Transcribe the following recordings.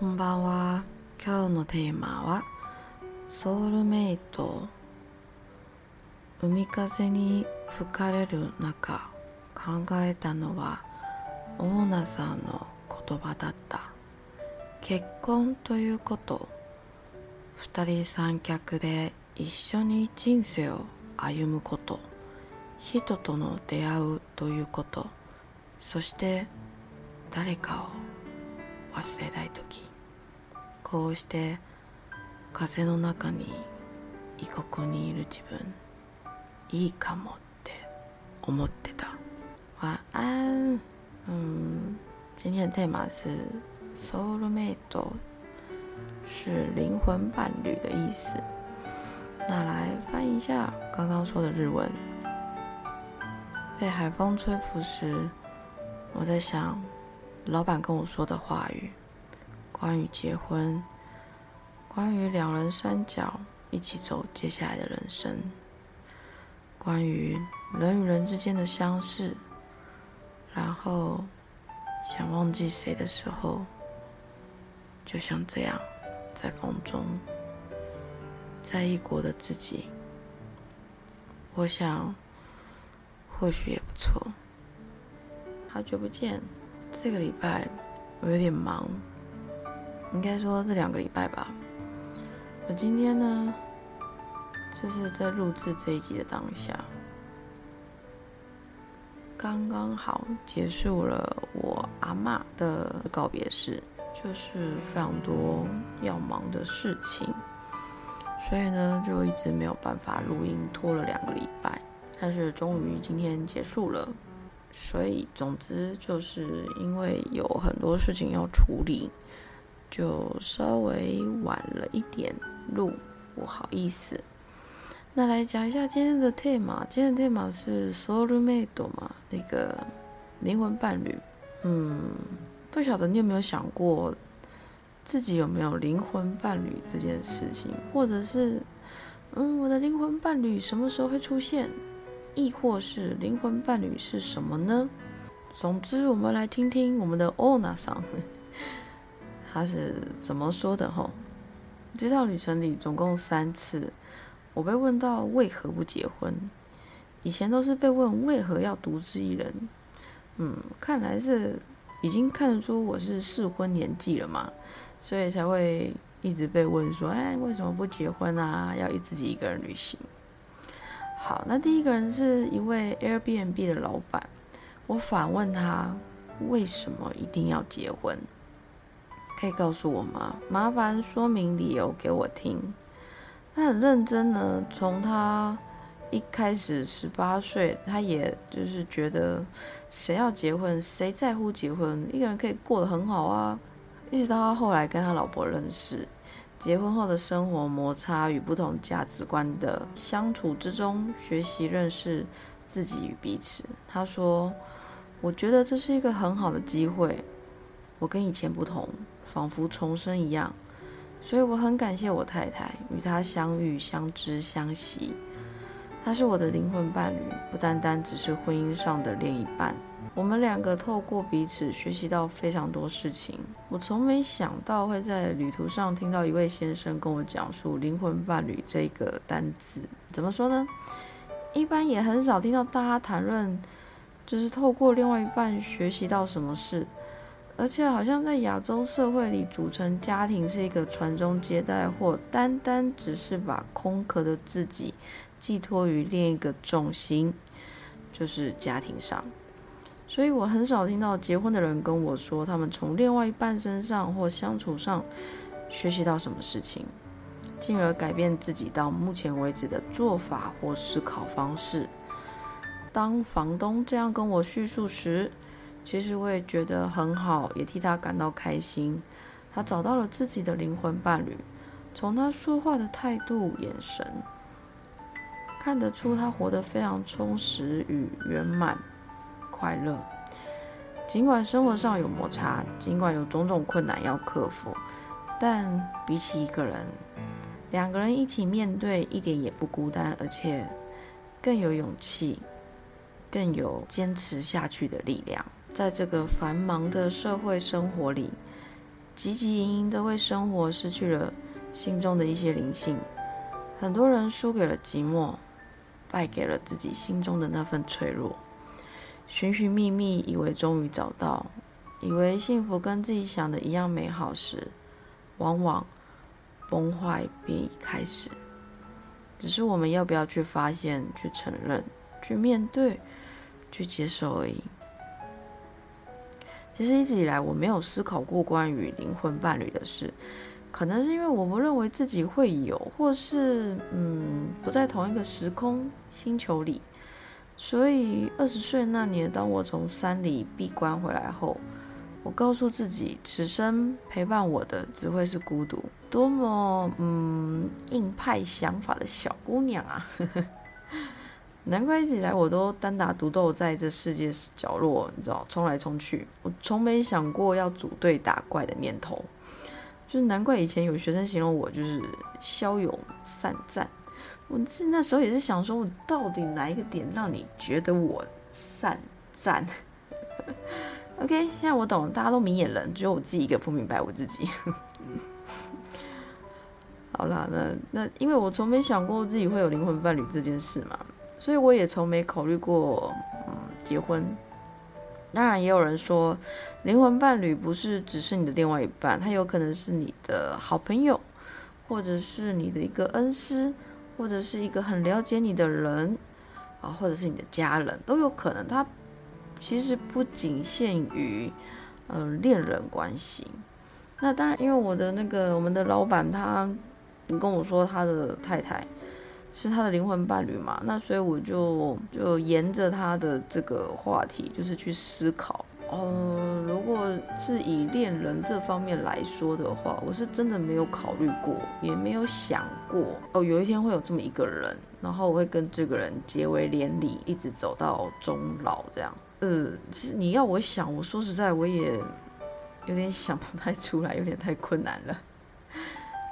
こんばんは。今日のテーマはソウルメイト。海風に吹かれる中、考えたのはオーナさんの言葉だった。結婚ということ、二人三脚で一緒に人生を歩むこと、人との出会うということ、そして誰かを忘れたい時こうして風の中に異国にいる自分いいかもって思ってた晚安嗯今天的 tema 是 soulmate 是灵魂伴侣的意思那来翻译一下刚刚说的日文被海风吹拂时我在想老板跟我说的话语， 关于结婚，关于两人三角一起走接下来的人生，关于人与人之间的相似，然后想忘记谁的时候，就像这样，在风中，在异国的自己，我想或许也不错。好久不见。这个礼拜我有点忙，应该说这两个礼拜吧。我今天呢，就是在录制这一集的当下，刚刚好结束了我阿妈的告别式，就是非常多要忙的事情，所以呢就一直没有办法录音，拖了两个礼拜，但是终于今天结束了。所以，总之就是因为有很多事情要处理，就稍微晚了一点录，不好意思。那来讲一下今天的 tema，今天的 tema 是 soulmate 嘛，那个灵魂伴侣。嗯，不晓得你有没有想过，自己有没有灵魂伴侣这件事情，或者是，嗯，我的灵魂伴侣什么时候会出现？亦或是灵魂伴侣是什么呢？总之，我们来听听我们的 Ona 桑他是怎么说的吼。这趟旅程里总共三次，我被问到为何不结婚。以前都是被问为何要独自一人。嗯，看来是已经看出我是适婚年纪了嘛，所以才会一直被问说：“哎，为什么不结婚啊？要一自己一个人旅行？”好，那第一个人是一位 Airbnb 的老板，我反问他为什么一定要结婚？可以告诉我吗？麻烦说明理由给我听。他很认真呢，从他一开始十八岁，他也就是觉得谁要结婚，谁在乎结婚，一个人可以过得很好啊。一直到他后来跟他老婆认识。结婚后的生活摩擦与不同价值观的相处之中，学习认识自己与彼此。他说：“我觉得这是一个很好的机会，我跟以前不同，仿佛重生一样。所以我很感谢我太太，与她相遇、相知、相惜。她是我的灵魂伴侣，不单单只是婚姻上的另一半。”我们两个透过彼此学习到非常多事情。我从没想到会在旅途上听到一位先生跟我讲述“灵魂伴侣”这个单字。怎么说呢？一般也很少听到大家谈论，就是透过另外一半学习到什么事。而且好像在亚洲社会里，组成家庭是一个传宗接代，或单单只是把空壳的自己寄托于另一个重心，就是家庭上。所以我很少听到结婚的人跟我说，他们从另外一半身上或相处上学习到什么事情，进而改变自己到目前为止的做法或思考方式。当房东这样跟我叙述时，其实我也觉得很好，也替他感到开心。他找到了自己的灵魂伴侣，从他说话的态度、眼神，看得出他活得非常充实与圆满。快乐，尽管生活上有摩擦，尽管有种种困难要克服，但比起一个人，两个人一起面对一点也不孤单，而且更有勇气，更有坚持下去的力量。在这个繁忙的社会生活里，汲汲营营的为生活失去了心中的一些灵性。很多人输给了寂寞，败给了自己心中的那份脆弱。寻寻觅觅，以为终于找到，以为幸福跟自己想的一样美好时，往往崩坏便已开始。只是我们要不要去发现、去承认、去面对、去接受而已。其实一直以来，我没有思考过关于灵魂伴侣的事。可能是因为我不认为自己会有，或是嗯不在同一个时空星球里，所以二十岁那年，当我从山里闭关回来后，我告诉自己，此生陪伴我的只会是孤独。多么嗯硬派想法的小姑娘啊！难怪一直以来我都单打独斗在这世界角落，你知道，冲来冲去，我从没想过要组队打怪的念头。就是难怪以前有学生形容我就是骁勇善战，我自那时候也是想说，我到底哪一个点让你觉得我善战？OK，现在我懂，大家都明眼人，只有我自己一个不明白我自己。好啦，那那因为我从没想过自己会有灵魂伴侣这件事嘛，所以我也从没考虑过嗯结婚。当然，也有人说，灵魂伴侣不是只是你的另外一半，他有可能是你的好朋友，或者是你的一个恩师，或者是一个很了解你的人，啊，或者是你的家人，都有可能。他其实不仅限于，嗯，恋人关系。那当然，因为我的那个我们的老板，他你跟我说他的太太。是他的灵魂伴侣嘛？那所以我就就沿着他的这个话题，就是去思考。呃，如果是以恋人这方面来说的话，我是真的没有考虑过，也没有想过哦，有一天会有这么一个人，然后我会跟这个人结为连理，一直走到终老这样。呃，其实你要我想，我说实在，我也有点想不太出来，有点太困难了。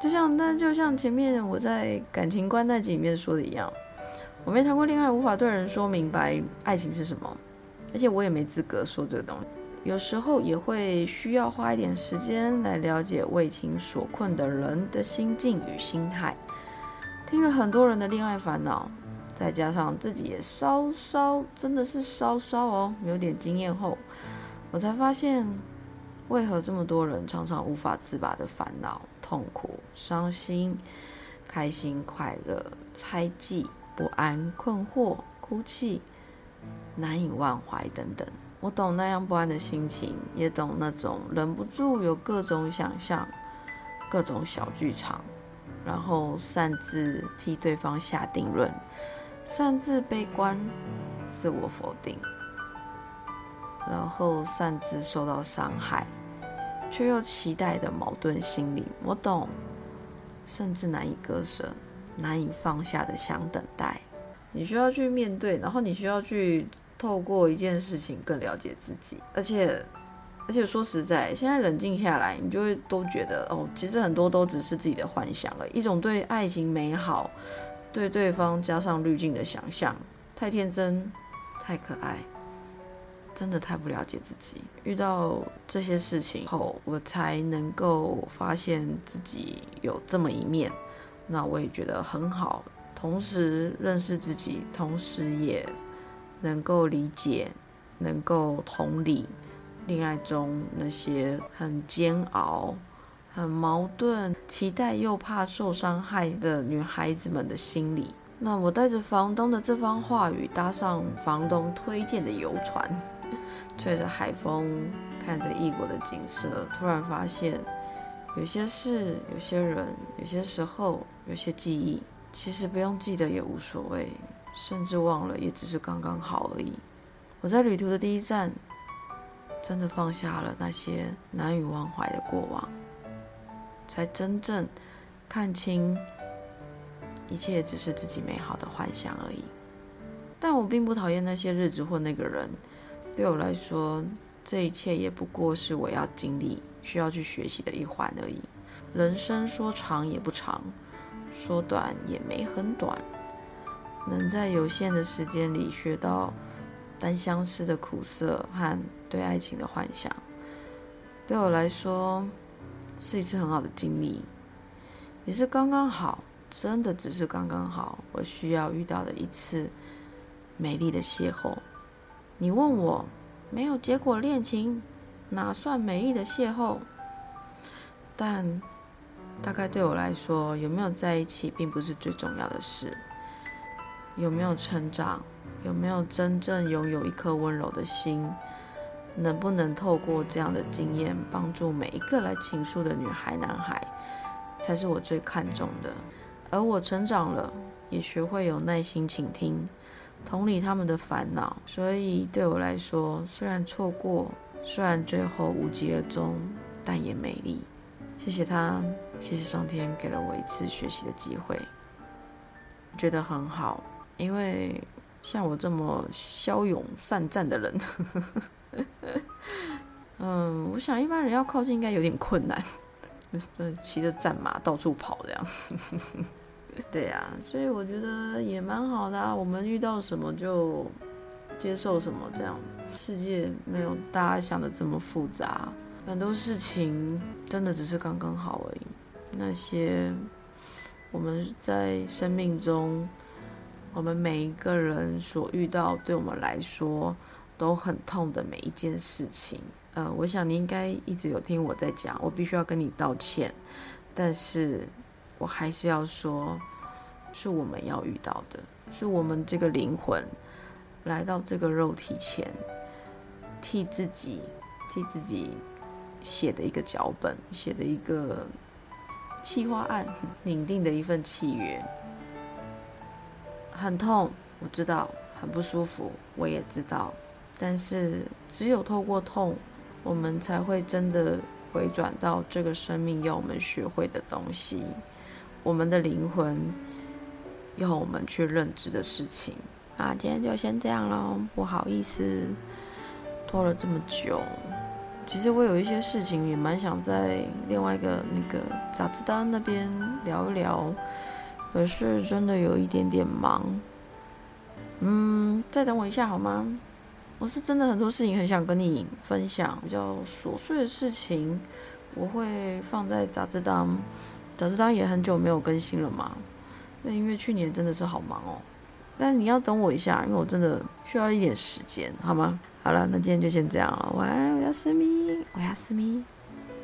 就像，但就像前面我在感情观那集里面说的一样，我没谈过恋爱，无法对人说明白爱情是什么，而且我也没资格说这个东西。有时候也会需要花一点时间来了解为情所困的人的心境与心态。听了很多人的恋爱烦恼，再加上自己也稍稍真的是稍稍哦有点经验后，我才发现。为何这么多人常常无法自拔的烦恼、痛苦、伤心、开心、快乐、猜忌、不安、困惑、哭泣、难以忘怀等等？我懂那样不安的心情，也懂那种忍不住有各种想象、各种小剧场，然后擅自替对方下定论，擅自悲观、自我否定，然后擅自受到伤害。却又期待的矛盾心理，我懂，甚至难以割舍、难以放下的想等待。你需要去面对，然后你需要去透过一件事情更了解自己。而且，而且说实在，现在冷静下来，你就会都觉得，哦，其实很多都只是自己的幻想了，一种对爱情美好、对对方加上滤镜的想象，太天真，太可爱。真的太不了解自己，遇到这些事情后，我才能够发现自己有这么一面，那我也觉得很好。同时认识自己，同时也能够理解，能够同理恋爱中那些很煎熬、很矛盾、期待又怕受伤害的女孩子们的心理。那我带着房东的这番话语，搭上房东推荐的游船。吹着海风，看着异国的景色，突然发现，有些事、有些人、有些时候、有些记忆，其实不用记得也无所谓，甚至忘了也只是刚刚好而已。我在旅途的第一站，真的放下了那些难以忘怀的过往，才真正看清，一切只是自己美好的幻想而已。但我并不讨厌那些日子或那个人。对我来说，这一切也不过是我要经历、需要去学习的一环而已。人生说长也不长，说短也没很短。能在有限的时间里学到单相思的苦涩和对爱情的幻想，对我来说是一次很好的经历，也是刚刚好，真的只是刚刚好，我需要遇到的一次美丽的邂逅。你问我没有结果恋情哪算美丽的邂逅？但大概对我来说，有没有在一起并不是最重要的事，有没有成长，有没有真正拥有一颗温柔的心。能不能透过这样的经验帮助每一个来倾诉的女孩、男孩，才是我最看重的。而我成长了，也学会有耐心倾听，同理他们的烦恼。所以对我来说，虽然错过，虽然最后无疾而终，但也美丽。谢谢他，谢谢上天给了我一次学习的机会，觉得很好。因为像我这么骁勇善战的人。嗯，我想一般人要靠近应该有点困难，骑着战马到处跑这样。对呀，所以我觉得也蛮好的。我们遇到什么就接受什么，这样世界没有大家想的这么复杂，很多事情真的只是刚刚好而已。那些我们在生命中，我们每一个人所遇到，对我们来说。都很痛的每一件事情，呃，我想你应该一直有听我在讲，我必须要跟你道歉，但是我还是要说，是我们要遇到的，是我们这个灵魂来到这个肉体前，替自己替自己写的一个脚本，写的一个企划案，拟定的一份契约，很痛，我知道，很不舒服，我也知道。但是，只有透过痛，我们才会真的回转到这个生命要我们学会的东西，我们的灵魂要我们去认知的事情。啊，今天就先这样喽，不好意思拖了这么久。其实我有一些事情也蛮想在另外一个那个杂志单那边聊一聊，可是真的有一点点忙。嗯，再等我一下好吗？我是真的很多事情很想跟你分享，比较琐碎的事情，我会放在杂志当。杂志当也很久没有更新了嘛，那因为去年真的是好忙哦。但你要等我一下，因为我真的需要一点时间，好吗？好了，那今天就先这样了，晚安，我要思密，我要思密。